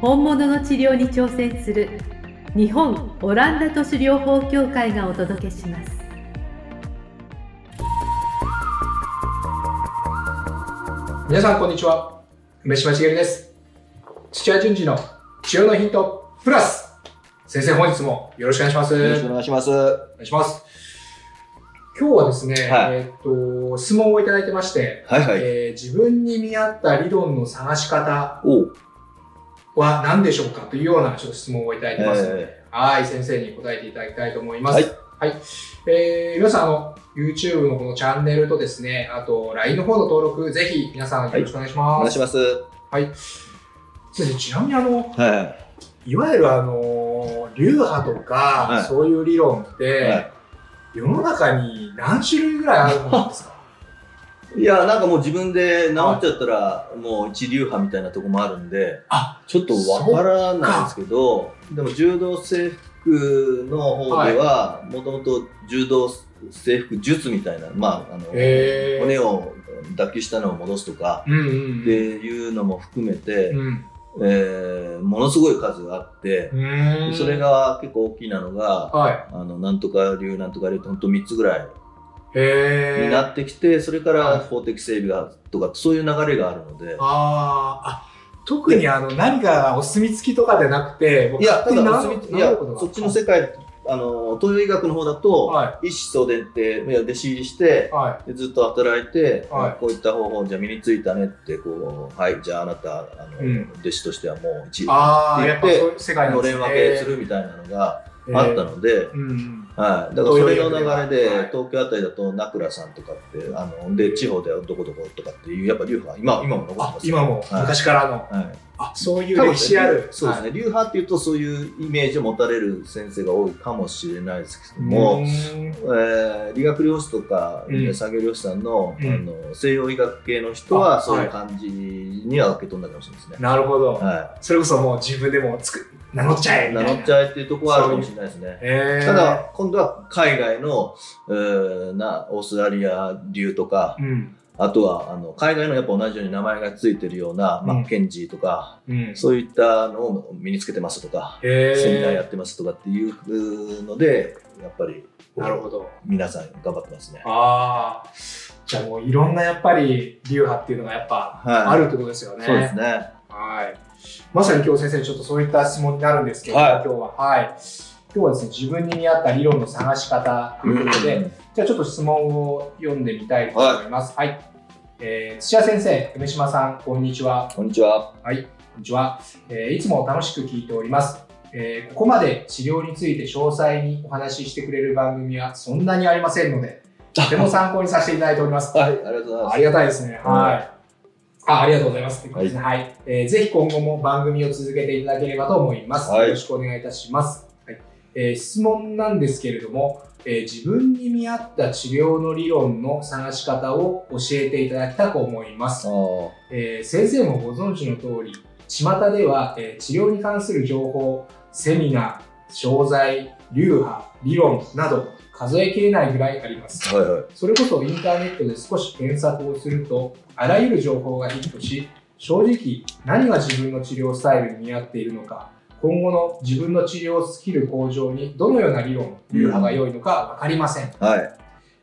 本物の治療に挑戦する日本オランダ都市療法協会がお届けします。皆さんこんにちは。梅島茂です。土屋順次の治療のヒントプラス。先生本日もよろしくお願いします。よろしくお願いします。お願いします。今日はですね、はい。えーっと質問をいただいてまして、はいはい。えー自分に見合った理論の探し方。は何でしょうかというようなちょっと質問をいただいてますえはい、先生に答えていただきたいと思います。はい。はい。えー、皆さん、あの、YouTube のこのチャンネルとですね、あと LINE の方の登録、ぜひ皆さんよろしくお願いしおます。願いします。はい。先生、ちなみにあの、はいわゆるあの、流派とか、はいそういう理論って、い。は世の中に何種類ぐらいあるものですか？い。いや、なんかもう自分で治っちゃったら、もう一流派みたいなとこもあるんで、あ、ちょっとわからないんですけど、でも柔道整復の方では、もともと柔道整復術みたいな、まあ、あの、骨を脱臼したのを戻すとか、っていうのも含めて、うん。えーものすごい数があって、うん。それ、が結構大きなのが、はあの、なんとか流、なんとか流って、ほんと3つぐらいになってきて、それかはい。ら法的整備がとか、そういう流れがあるので、あー。あ、特にあの、何かお墨付きとかでなくて、いや、だお墨付きいやそっちの世界、あの、東洋医学の方だと、は一子相伝って、弟子入りしてい。、はでずっと働いて、はい。こういった方法じゃ身についたねって、こう、はい、じゃああなた、あの、うん。弟子としてはもう一い。ああ、って言ってやっぱそういう世界なんの。れん分けするみたいなのがあったので、うんうん。はい、だからそれの流れで、はい。東京あたりだと名倉さんとかってあので地方ではどこどことかっていうやっぱ流派今今も残ってあま、す今もはい。昔からの、はい、あ、そういう歴史ある。そうですね、流派っていうとそういうイメージを持たれる先生が多いかもしれないですけどはい。も、えー理学療師とか、うん。産業療師さんの,、うん。あの西洋医学系の人あはそういう感じには受け取んだかもしれないですね。なるほど。はそれこそもう自分でもつく名乗っちゃえい、みたいな。名乗っちゃえっていうところはあるかもしれないですね。えー、ただ、今度は海外の、えーなオーストラリア流とか、うん。あとはあの海外のやっぱ同じように名前がついてるような、マうんッケンジーとか、うん。そういったのを身につけてますとか、えー、セミナーやってますとかっていうので、やっぱりなるほど。皆さん頑張ってますね。ああ。じゃあもういろんなやっぱり流派っていうのがやっぱはいあるってことですよね。そうですね。はい。まさに今日先生にちょっとそういった質問になるんですけど、はい今日は。はい。今日はですね、自分に見合った理論の探し方ということで、うんじゃあちょっと質問を読んでみたいと思います。はい。えー土屋先生、梅島さん、こんにちは。こんにちは。はい、こんにちは、えーいつも楽しく聞いております、えーここまで治療について詳細にお話ししてくれる番組はそんなにありませんので、とても参考にさせていただいております。はい、ありがとうございます。ありがたいですね。うんはい。あありがとうございます。とい。はい、えーぜひ今後も番組を続けていただければと思います。はい。よろしくお願いいたします。はい。えー質問なんですけれども、えー自分に見合った治療の理論の探し方を教えていただきたく思います。えー先生もご存知の通り、巷では、えー治療に関する情報、セミナー、商材、流派、理論など数えきれないぐらいあります。はいはい。それこそインターネットで少し検索をすると、あらゆる情報がヒットし、正直何が自分の治療スタイルに見合っているのか、今後の自分の治療スキル向上にどのような理論、流派が良いのか分かりません。はい。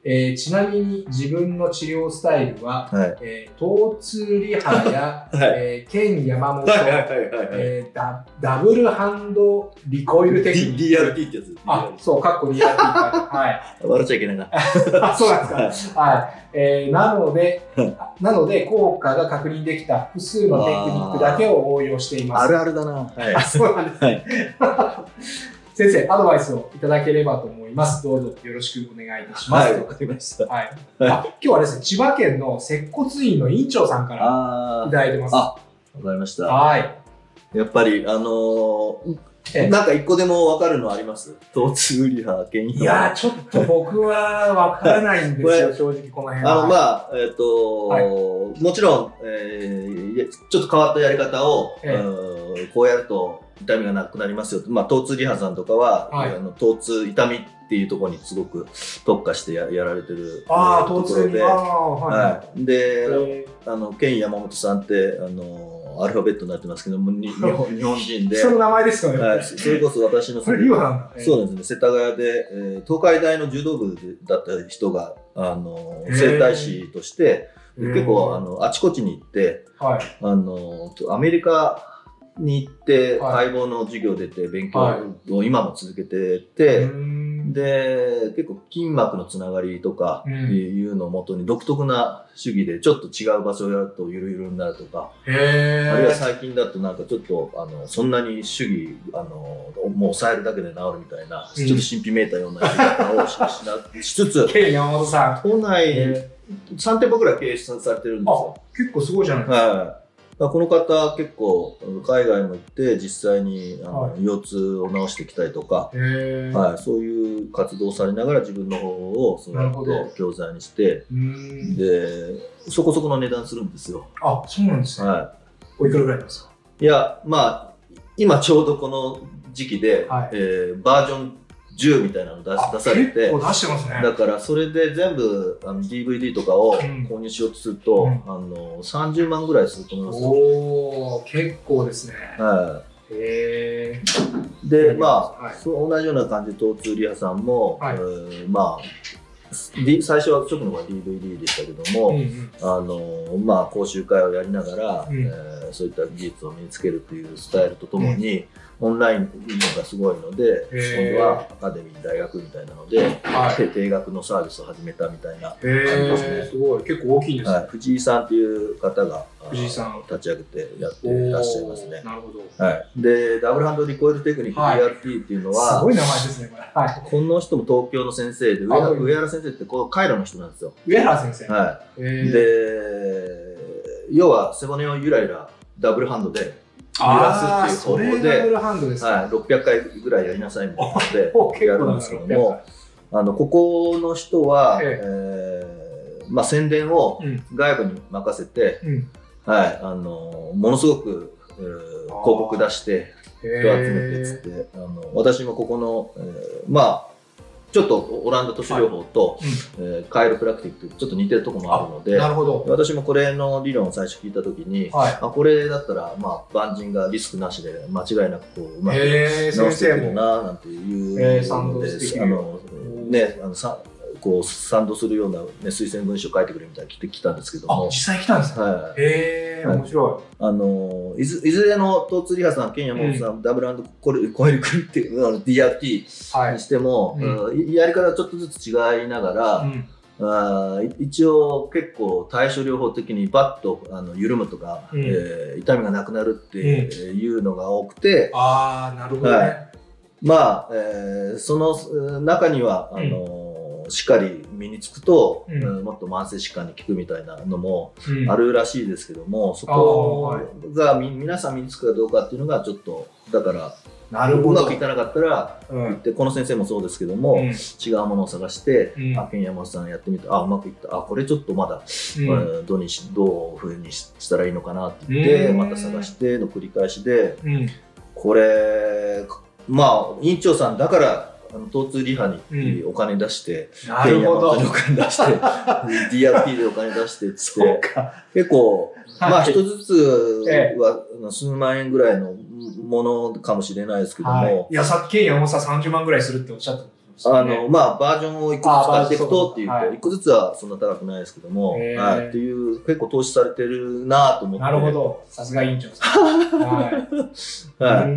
えーちなみに自分の治療スタイルは、はい。えー、疼痛リハや、はいえー、ケン山本、ダダブルハンドリコイルテクニック。DRT ってやつ。あ、そう、カッコ DRT って書いてあるはい。笑っちゃいけないな。あ、そうなんですか。はい。えーなので、なので、効果が確認できた複数のテクニックだけを応用しています。あるあるだな。はいあ。そうなんです。はい。先生、アドバイスをいただければと思います。どうぞよろしくお願いいたします。はい、わかりました。はい。あ今日はですね、千葉県の接骨院の院長さんからいあただいてます。あわかりました。はい。やっぱり、あのーええなんか一個でもわかるのあります？疼痛リハ、原因いやー、ちょっと僕はわからないんですよ、正直この辺は。あの、まあ、えっ、と、はいもちろん、えーちょっと変わったやり方を、ええうんこうやると痛みがなくなりますよと。まあ、疼痛リハさんとかは、はいあの疼痛、痛みっていうところにすごく特化してややられてるあ。ところで、はい。はい。で、えあの、ケン山本さんって、あの、アルファベットになってますけども、に 日本日本人で、ーその名前ですよね。はい、それこそ私のそれ、今なんだ。そうなんですね、世田谷で、えー東海大の柔道部だった人が、あの整体師として、結構あのあちこちに行ってはい。あの、アメリカに行って、はい解剖の授業出て、勉は強を今も続けてうて、で、結構筋膜のつながりとかってうんいうのをもとに独特な主義で、ちょっと違う場所をやるとゆるゆるになるとか、へあるいはえ。最近だとなんかちょっとあのそんなに主義あのもう抑えるだけで治るみたいな、うんちょっと神秘めいたようなやり方をし しつつケン山本さん。都内え3店舗ぐらい経営されてるんですあよ。、結構すごいじゃないですか。はい、この方結構海外も行って実際にあの、はい腰痛を治してきたりとか。はい、そういう活動をされながら自分の方をそうやっ教材にして。でそこそこの値段するんですよ。あ、そうなんですね。はおいくらぐらいですか？い、いやまあ今ちょうどこの時期で、はいえーバージョン10みたいなの出あ出されて結構出してますね。だからそれで全部あの DVD とかをん。購入しようとすると、うん。あの30万ぐらいすると思います。よ。おお結構ですね。はへえ。い、でまあ、はい。そう同じような感じで疼痛リハさんも、はい。えーまあ D 最初は初期の方は DVD でしたけども、うんうん。あのまあ、講習会をやりながら、うん。えーそういった技術を身につけるというスタイルとともに、オンラインのがすごいので、今度はアカデミー、大学みたいなので、はい。定定額のサービスを始めたみたいな、へえ。すごい。結構大きいんですね。はい、藤井さんという方があ藤井さん立ち上げてやっていらっしゃいますね。なるほど。はい、で、ダブルハンドリコイルテクニックはい DRT っていうのすは、ごい名前ですね、これ。はい。この人も東京の先生で、上あ原上原先生ってこうカイロの人なんですよ。上原先生。はい。で、要は背骨をゆらゆらダブルハンドで揺らすっていう方法で。はい、600回ぐらいやりなさいみたいなでやるんですけども、あのここの人は、ええーまあ、宣伝をうん。外部に任せて、うん。はい、あのものすごく、えー広告出して人集めてっへつって、あの私もここの、えーまあちょっとオランダ都市療法と、えーカイロプラクティックとちょっと似てるところもあるのー。でなるほど。私もこれの理論を最初聞いたときに、はい。あこれだったら、まあ、万人がリスクなしで間違いなくこううまくへえ、治先してくる。ななんていうえー賛同でしてあのねあのさこう賛同するような、ね、推薦文書を書いてくれみたいに来てきたんですけどあ、も実、際来たんですね。はい、へえ、はい。面白あのいずいずれのトーツリハさん、ケンヤモンさん、ダブルアンドコレコエルクルっていうあの DRT い。はい。に。しても、うん。うんやり方はちょっとずつ違いながら、うん。あ一応結構対処療法的にバッとあの緩むとか、うん。えー痛みがなくなるっていうのが多くて、ああ、なるほどね。はい。まあ、えーそのうん中にはあのーしっかり身につくと、うん。うんもっと慢性疾患に効くみたいなのもうん。あるらしいですけども、そこがみ皆さん身につくかどうかっていうのがちょっとだからなるほど。うまくいかなかったら、うん。でこの先生もそうですけども、うん。違うものを探して、うん。あ、ケンヤマさんやってみて、あ、うまくいった、あ、これちょっとまだ、うん。うんどうにしどういうふうにししたらいいのかなって言って、うんまた探しての繰り返しで、うん。これ、まあ、院長さんだから、あの疼痛リハにうお金出して、なケンるほど。お金出して、DRP でお金出してっつって、か。結構、まあはい一つずつえは数万円ぐらいのものかもしれないですけども、はい。いや、さっき山本さん30万ぐらいするっておっしゃってましたあの、まあ、バージョンを一個ずつ買っていくとっていうと、一個ずつはそんな高くないですけども、はい、っていう、結構投資されてるなと思って。なるほ。ど。さすが委員長さん。は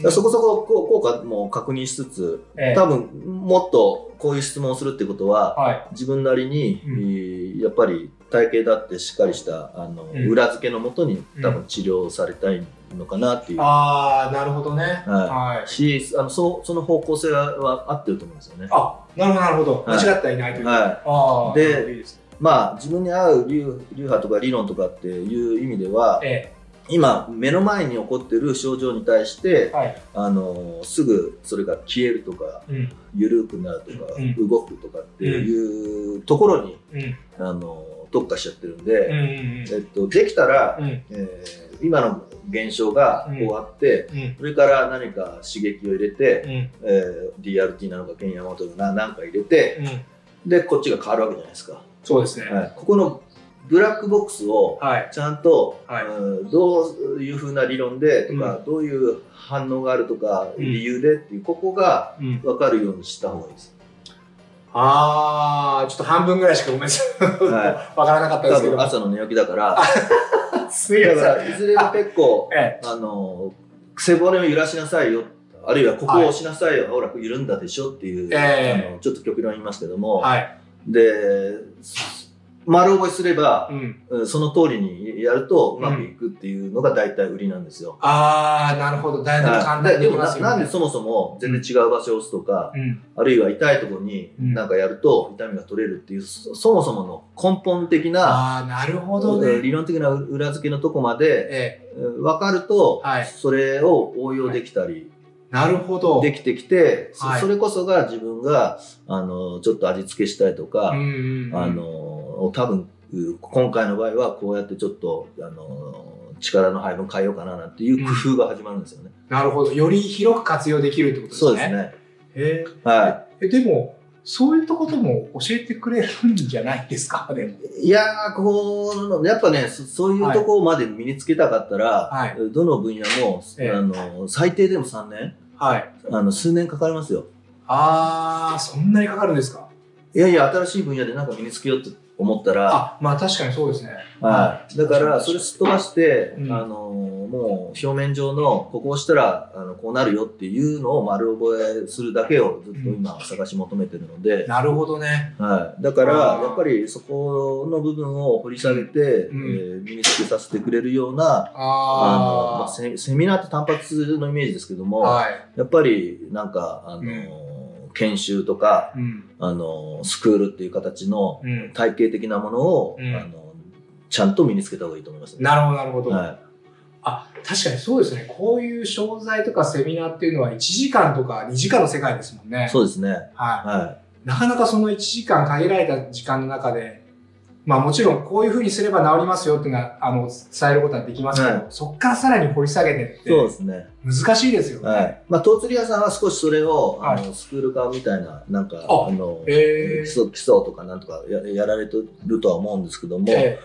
い。そこそこ効果も確認しつつ、ええ多分もっとこういう質問をするってことは、はい。自分なりに、うんえーやっぱり体型だってしっかりしたあの、うん裏付けのもとにうん多分治療されたいのかなっていう。ああ、なるほどね。ははい。しあのそうその方向性はは合ってると思うんですよね。あ、なるほど、なるほど。はい間違ってはいないという。はいああ、でねまあ自分に合う流流派とか理論とかっていう意味では、え今目の前に起こってる症状に対してはい。あのすぐそれが消えるとかうん。緩くなるとか、うん動くとかっていうところにうん。あの特化しちゃってるんうん。で、うん。えっと、できたら、うん。えー今の現象がこうあって、うん。それから何か刺激を入れて、うん。えー DRT なのかケンヤマトな何か入れてうん。でこっちが変わるわけじゃないですか、そうですね。はい、ここのブラックボックスをはい。ちゃんと、はいうんどういうふうな理論でとか、どういう反応があるとか、うん理由でっていうここがうん。分かるようにした方がいいです。あー、ちょっと半分ぐらいしかごめんなさい。は わからなかったです多けど。分朝の寝起きだからすいません。だからいずれも結構えあの背骨を揺らしなさいよあるいはここを押しなさいよ、ほら緩んだでしょっていう、ええあのちょっと極論言いますけども、え。はい。で丸覚えすればう、ん。うんその通りにやるとうまくいくっていうのが大体売りなんですよ。あー、なるほど。だいぶ簡単にででもできますよ、ね。ななんでそもそも全然違う場所を押すとか、うん。あるいは痛いところにうんなんかやると痛みが取れるっていう、そそもそもの根本的な、あー、なるほどね。理論的な裏付けのとこまでええ。うん分かると、はいそれを応用できたりなるほど。できてきて、そはいそれこそが自分があのちょっと味付けしたいとか、うんうんうん。あの多分う今回の場合はこうやってちょっとあの力の配分変えようかななんていう工夫が始まるんですよね。なるほど。より広く活用できるってことですね。そうです。ね。へはえ。え、でも、そういったことも教えてくれるんじゃないですか、でも。い。いやーこうやっぱねそそういうところまで身につけたかったら、はいどの分野も、ええあの最低でも3年はい。あの数年かかりますよ。あー、そんなにかかるんですか？いやいや新しい分野でなんか身につけようと思ったら、あ、まあ確かにそうですね。はい、だからそれすっ飛ばして、うんあのもう表面上のここを押したらあのこうなるよっていうのを丸覚えするだけをずっと今探し求めてるので、なるほどね。はい、だからやっぱりそこの部分を掘り下げて、うんえー身につけさせてくれるようなあのまああセセミナーって単発のイメージですけどー。も、はい。やっぱりなんかあの、研修とかうん。あのスクールっていう形のうん。体系的なものを、うんあのちゃんと身につけた方がいいと思います、なるほど、なるほど。はあ、確かにそうですね。こういう商材とかセミナーっていうのは1時間とか2時間の世界ですもんねい、。そうですね。は。はいなかなかその1時間限られた時間の中で、まあもちろんこういうふうにすれば治りますよっていうのは、あの、伝えることはできますけど、はいそっからさらに掘り下げてっい。そうでてすね。難しいですよね。はい。まあ、トーツリアさんは少しそれを、あはの、スクール化みたいな、なんか、ああの、えー基礎、基礎とかなんとかややられてるとは思うんですけども、え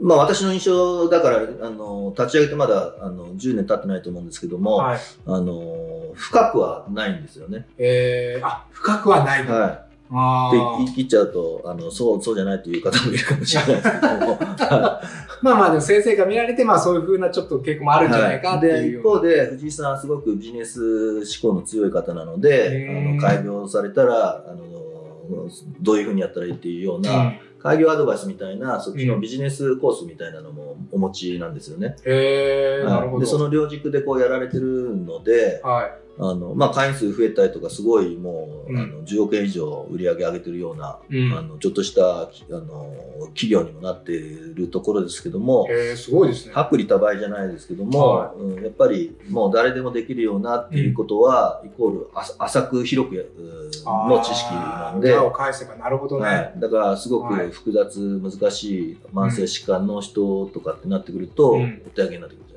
まあ、私の印象だから、あの、立ち上げてまだ、あの、10年経ってないと思うんですけどえも、はい。あの、深くはないんですよね。えー、あ、深くはない。はい。あってー言っちゃうと、あの、そう、そうじゃないという方もいるかもしれないですけども。まあまあでも先生が見られて、まあそういうふうなちょっと傾向もあるんじゃないかってでいうような。一方で藤井さんはすごくビジネス志向の強い方なのであの開業されたらあのどういうふうにやったらいいっていうよううなん開業アドバイスみたいなそっちのビジネスコースみたいなのもお持ちなんですよね。へえー、なるほど。はいでその両軸でこうやられてるのではい。あの、まあ、会員数増えたりとかすごいもう、うんあの10億円以上売り上げ上げてるような、うんあのちょっとしたあの企業にもなっているところですけども。へえー、すごいですね。薄利多売じゃないですけども、はうん、やっぱりもう誰でもできるようなっていうことは、イコールあ浅く広くの知識なんで、を返せばなるほどね。はい、だからすごくはい複雑難しい慢性疾患の人とかってなってくると、うんお手上げになってくる。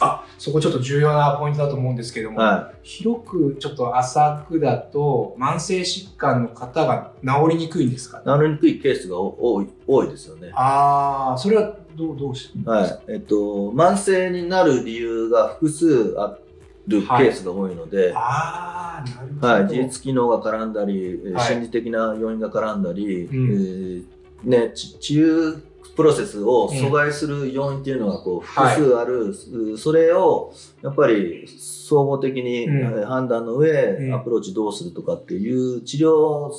あ、そこちょっと重要なポイントだと思うんですけども、は広くちょっと浅くだと慢性疾患の方が治りにくいんですか？い、治りにくいケースが多い多いですよね。ああ、それはどうどうして？はい。えっと、慢性になる理由が複数あるケースが多いので、ああ、なるほど。はい、自律機能が絡んだり、えーはい。心理的な要因が絡んだり、うん。えーね、ち治癒プロセスを阻害する要因っていうのがこう複数ある、うそれをやっぱり総合的に判断の上、うん。アプローチどうするとかっていう治療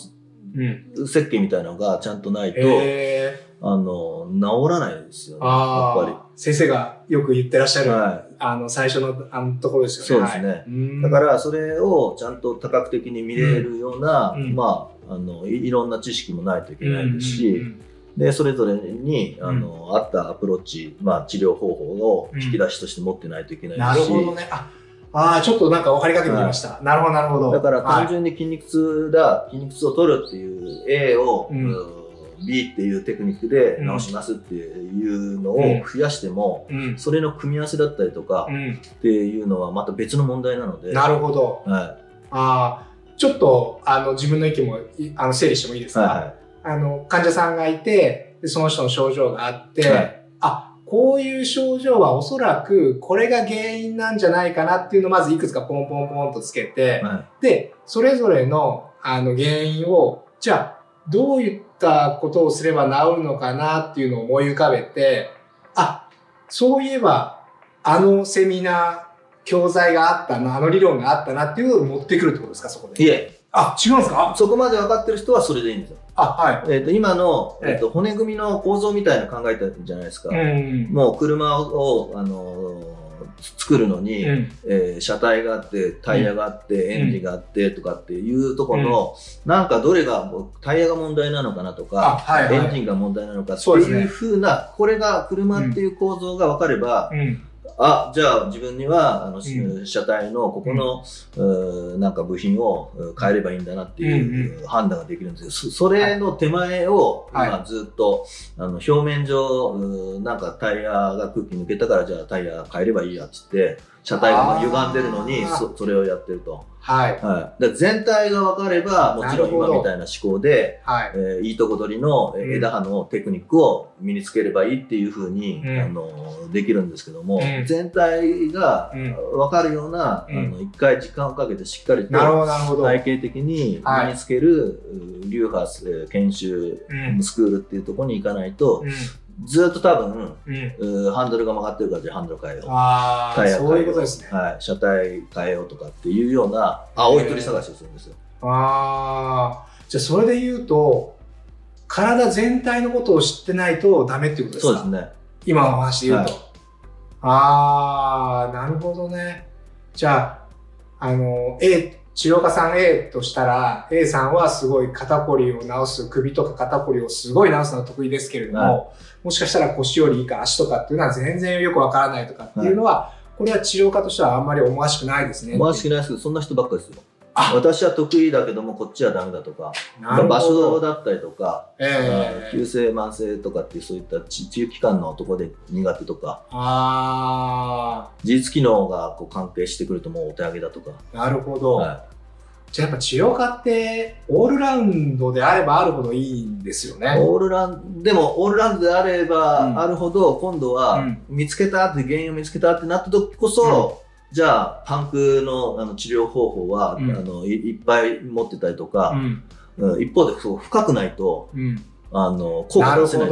うん。設計みたいなのがちゃんとないと、えー、あの治らないですよね、あやっぱり。あ、先生がよく言ってらっしゃる、はあの、最初のあのところですよね。そうですね。はい。うん。だからそれをちゃんと多角的に見れるような、うん。まあ、あのいいろんな知識もないといけないですし、うんうんで、それぞれに、あの、合ったアプローチ、まあ、治療方法を引き出しとして持ってないといけないし、なるほどね。ああー、ちょっとなんか分かりかけてきました。なるほど、なるほど。だからはい単純に筋肉痛だ、筋肉痛を取るっていう A を、うんうん B っていうテクニックで治しますっていうのを増やしても、うん。それの組み合わせだったりとかうん。っていうのはまた別の問題なので、なるほど。はああ、ちょっと、あの、自分の意見もい、あの、整理してもいいですい、か、はあの、患者さんがいて、でその人の症状があって、はいあ、こういう症状はおそらくこれが原因なんじゃないかなっていうのをまずいくつかポンポンポンとつけてい、、はで、それぞれのあの原因を、じゃあ、どういったことをすれば治るのかなっていうのを思い浮かべて、あ、そういえば、あのセミナー、教材があったな、あの理論があったなっていうのを持ってくるってことですか、そこい。いで。え、あ、違うんですか？そこまで分かってる人はそれでいいんですよ。あ、はい。えっ、と、今の、えええっと骨組みの構造みたいなの考えたじゃないですか。ん。もう車を、あのー作るのに、うん。えー車体があって、タイヤがあって、エンジンがあってとかっていうところの、なんかどれが、タイヤが問題なのかなとあ、か、はい、はい。エンジンが問題なのかっていうふうな、これが車っていう構造が分かれば、うん。あ、じゃあ自分には、あの、ん。車体のここの、うーなんか部品をう変えればいいんだなっていう判断ができるんですけど、そそれの手前を、はい。今ずっと、あの、表面上、なんかタイヤが空気抜けたから、じゃあタイヤ変えればいいやっつって、車体が歪んでるのにそ、それをやってると。はい。はい。だ全体が分かれば、もちろん今みたいな思考で、はい。えーいいとこ取りの枝葉のテクニックを身につければいいっていうふうに、うんあのできるんですけども、うん全体がうん分かるような、うんあの一回時間をかけてしっかりとなるほど、なるほど。体系的にはい身につける、う流派えー研修うん。スクールっていうところに行かないと、うん。ずっと多分うん。うハンドルが曲がってるからじゃあハンドル変えよう。ああ、タイヤ変えよそういうことですね。はい、車体変えようとかっていうような青い鳥探しをするんですよ。ああ、じゃあそれで言うと、体全体のことを知ってないとダメっていうことですか？そうですね。今のお話で言うと。はいああ、なるほどね。じゃあ、あの、A、治療家さん A としたら、A さんはすごい肩こりを治す、首とか肩こりをすごい治すのは得意ですけれども、はもしかしたら腰よりいいか足とかっていうのは全然よくわからないとかっていうのは、これは治療家としてはあんまり思わしくないですね。思わしくないですけど、そんな人ばっかりですよ。あ。私は得意だけども、こっちはダメだとか、場所だったりとか、ええ。急性慢性とかっていうそういった治治癒機関のところで苦手とか、あ自律機能がこう関係してくるともうお手上げだとか、あ、なるほど。はじゃあやっぱ治療家ってオールラウンドであればあるほどいいんですよい、ね。オールランでもオールラウンドであればうんあるほど、今度うはん。見つけたって原因を見つけたってなった時こそ、じゃあパンクのあの治療方法は、うんあのいいっぱい持ってたりとか、うん。うん一方でそう深くないとうん。あの効果なる出せないん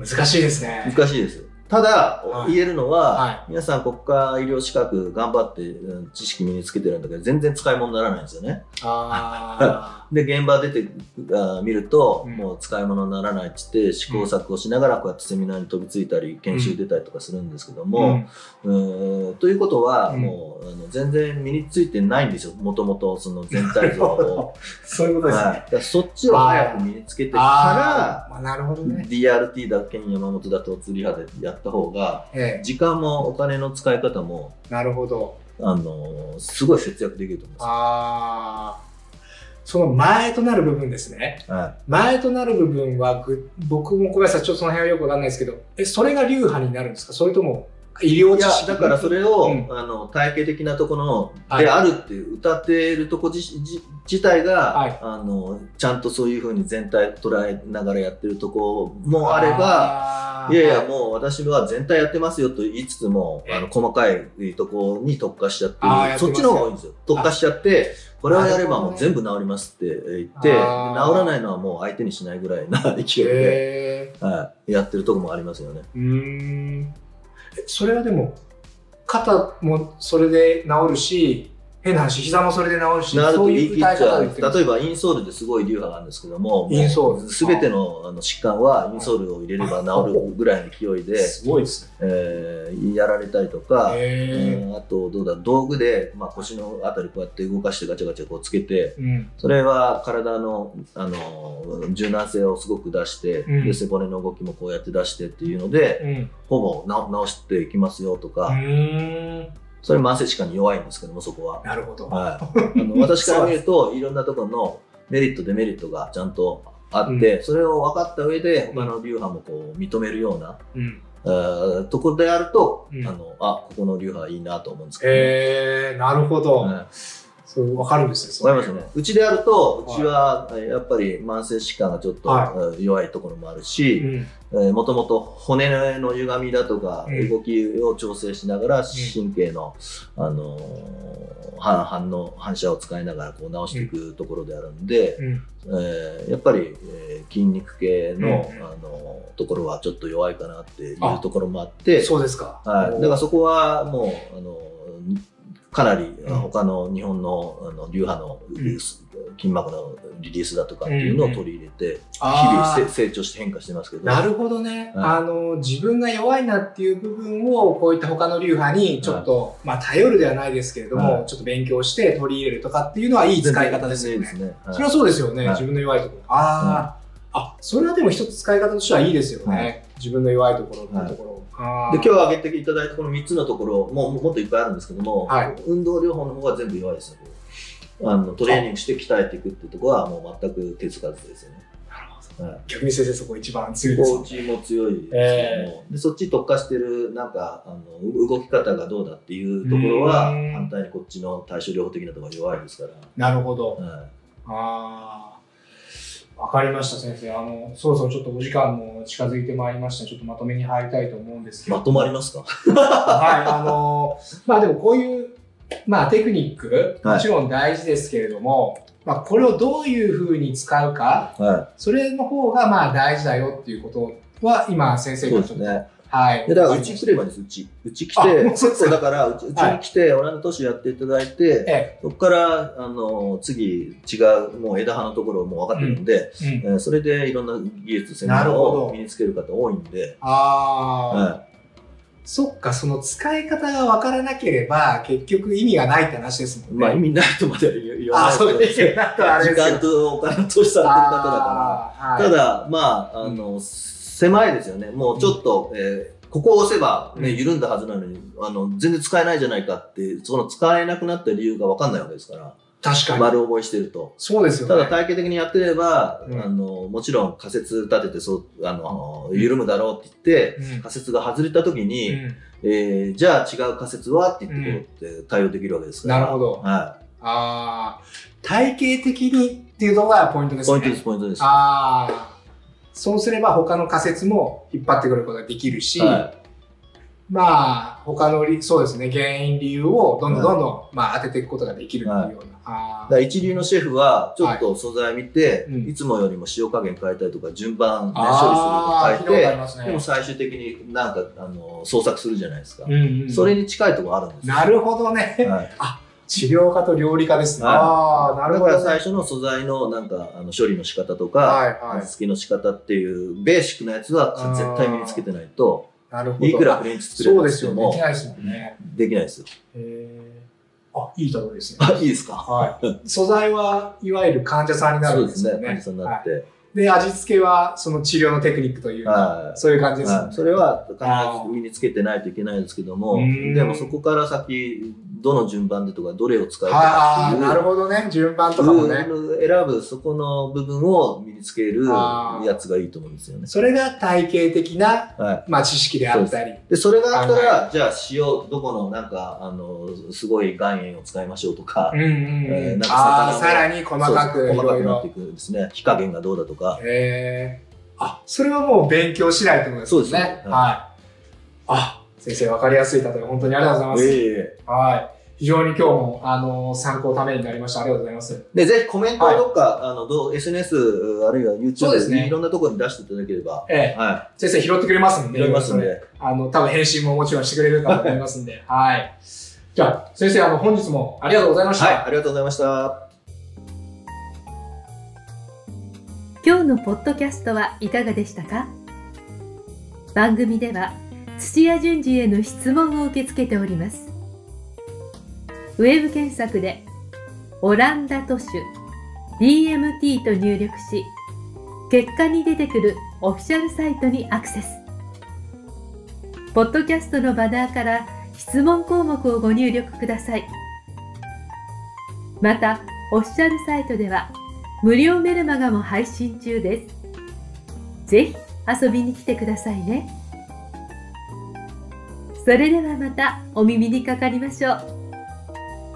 です。難しいですね。難しいです。ただ、はい言えるのは、は皆さん国家医療資格頑張ってうん知識身につけてるんだけど、全然使い物にならないんですよね。あ で、現場出てあ見ると、うんもう使い物にならないって言って、試行錯誤しながらこうやってセミナーに飛びついたり、研修出たりとかするんですけどあ。も、うーんということは、うんもうあの全然身についてないんですよ。もともとその全体像を。そういうことですはい、ねだ。からそっちを早く身につけてかああ、まあ、なるほどら、ね。DRT だけに山本だと釣り派でやった方が、ええ、時間もお金の使い方も、なるほど。あのすごい節約できると思いまああ。その前となる部分ですね。す。は前となる部分はぐ、僕もごめんなさい、ちょっとその辺はよくわかんないですけど、え、それが流派になるんですか？それとも医療知識。だからそれを、うん。あの体系的なところの、はい。であるって歌っているとこ自自自体が、はい。あのちゃんとそういうふうに全体捉えながらやってるとこもあればいやいやもう私は全体やってますよと言いつつもあの細かいとこに特化しちゃってるそっちの方が多いんですよ特化しちゃってこれをやればもう全部治りますって言って治らないのはもう相手にしないぐらいな勢いで、へはい、やってるとこもありますよね。ーうーん。えそれはでも肩もそれで治るし変な話、膝もそれで治し、なるとそういう歌い方例えばインソールですごい流派があるんですけどもインソールすべてのあの疾患はインソールを入れれば治るぐらいの勢いで、すごいですね。えーやられたりとか、へうんあとどうだ道具で、まあ、腰のあたりこうやって動かしてガチャガチャこうつけてーうん。それは体のあの柔軟性をすごく出して、うんで背骨の動きもこうやって出してっていうのでうん。ほぼな直していきますよとか、うーん。それ慢性疾患に弱いんですけどもそこは。なるほど。はい、あの 私から見るといろんなところのメリットデメリットがちゃんとあって、それを分かった上で他の流派もこう認めるような、うん。えーところであると、うんあのあここの流派いいなと思うんですけど、ねえー、なるほど。はいそう、わかるんですね。それわかりますよね。うちであると、うちはえーやっぱり慢性疾患がちょっと、弱いところもあるうし、ん。もともと骨の歪みだとか、うん動きを調整しながら、神経の、あのー反反応、反射を使いながらこう直していくところであるんで、うん。えーやっぱり、えー筋肉系の、うんあのーところはちょっと弱いかなっていうところもあって、そうですか。はい、だからそこはもう、あのかなりうん他の日本のあの流派のん筋膜のリリースだとかっていうのを取り入れて、日々せ成長して変化してますけど。なるほどね。はいあの、自分が弱いなっていう部分を、こういった他の流派にちょっと、まあ、頼るではないですけれども、はいちょっと勉強して取り入れるとかっていうのはいい使い方ですよね。ね。はいそれはそうですよね。はい自分の弱いところ。ああ、あ、それはでも一つ使い方としてはいいですよね。はい自分の弱いところっていうところで今日挙げていただいたこの3つのところももっといっぱいあるんですけども、はい。運動療法の方は全部弱いですね。あのトレーニングして鍛えていくっていうところはもう全く手つかずですよね。逆に先生そこ一番強いですよね。コーチも強いですけども、えでそっち特化してるなんかあの動き方がどうだっていうところはうん。反対にこっちの対処療法的なところが弱いですから、なるほど。はああ、わかりました、先生。あの、そろそろちょっとお時間も近づいてまいりました。ちょっとまとめに入りたいと思うんですけど。い、まとまりますか？はい、あの、まあでもこういう、まあテクニック、はいもちろん大事ですけれども、まあこれをどういうふうに使うか、はそれの方がまあ大事だよっていうことは、今先生がちょっと、ね。はい。でだからうち来ればです、うち。うち来あて、そうだからうちうちに来て、オランダ都市やっていただいて、えそこから、あの、次、違う、もう枝葉のところも分かってるんで、え、それでいろんな技術、専門を身につける方多いんで、ああ、はそっか、その使い方がわからなければ、結局意味がないって話ですもい。んね。まあ意味ないとまでは言言わないそうですけど時間とお金を投資されてる方だから。ただ、まあ、あの、狭いですよね。もうちょっと、えーここを押せば、ね、うん緩んだはずなのに、あの、全然使えないじゃないかって、その使えなくなった理由が分かんないわけですから、確かに。丸覚えしてると。そうですよね。ただ体系的にやってれば、うんあの、もちろん仮説立てて、そう、あの、緩むだろうって言って、うん仮説が外れた時に、うんえーじゃあ違う仮説はって言ってこうって対応できるわけですから。なるほどはああ、体系的にっていうのがポイントでい。すね。ポイントです、ポイントです。ああ、そうすれば他の仮説も引っ張ってくることができるし、はまあ、他のり、そうですね、原因、理由をどんどんどんどん、まあ、当てていくことができるっていうような。あだから一流のシェフは、ちょっと素材見て、はいうんいつもよりも塩加減変えたりとか、順番、ね、処理するの変えて、ね。でも最終的になんか、あの、創作するじゃないですか。うんうんそれに近いところあるんですよ。なるほどね。はい。治療家と料理家ですね。はいああ、なるほど、ね。だから最初の素材のなんか、あの処理の仕方とか、はいはい味付けの仕方っていうベーシックなやつは絶対身につけてないと、なるほど。いくらフレンチ作れそうばですよね。してもできないですもんね。できないですよ。へーあ、いい例えですね。あ、いいですか？はい。素材はいわゆる患者さんになるそうんでね。ですすよね。患者さんになっはいて。で、味付けはその治療のテクニックというか、はいそういう感じですよね。はい、それは必ず身につけてないといけないんですけどもうんでもそこから先どの順番でとかどれを使うかっていうなるほどね。順番とかもね。うん選ぶそこの部分をつけるやつがいいと思うんですよね。それが体系的な、はい、まあ、知識であったり。でそれがあったはらじゃあ塩どこのなんかあのすごい岩塩を使いましょうとかうんうんうん。えーなんかさらに細かく細かくなってい。くんですね火加減がどうだとかへえ。あ、それはもう勉強しないってことですね。そうですねはい。はあ、先生、わかりやすい例え、本当にありがとうございます。えはい。非常に今日も、あの、参考ためになりました。ありがとうございます。でぜひコメントをどっか、あのどう SNS あるいはそうです YouTube ねいろんなところに出していただければ、ええ、は先生拾ってくれますんい、で、やりますんで。あの、多分返信ももちろんしてくれるかと思いますんで、はい。じゃあ、先生、あの、本日もありがとうございました。はい、ありがとうございました。今日のポッドキャストはいかがでしたか？番組では土屋順次への質問を受け付けておりますウェブ検索でオランダ都市 DMT と入力し結果に出てくるオフィシャルサイトにアクセスポッドキャストのバナーから質問項目をご入力くださいまたオフィシャルサイトでは無料メルマガも配信中です。ぜひ遊びに来てくださいね。それではまたお耳にかかりましょう。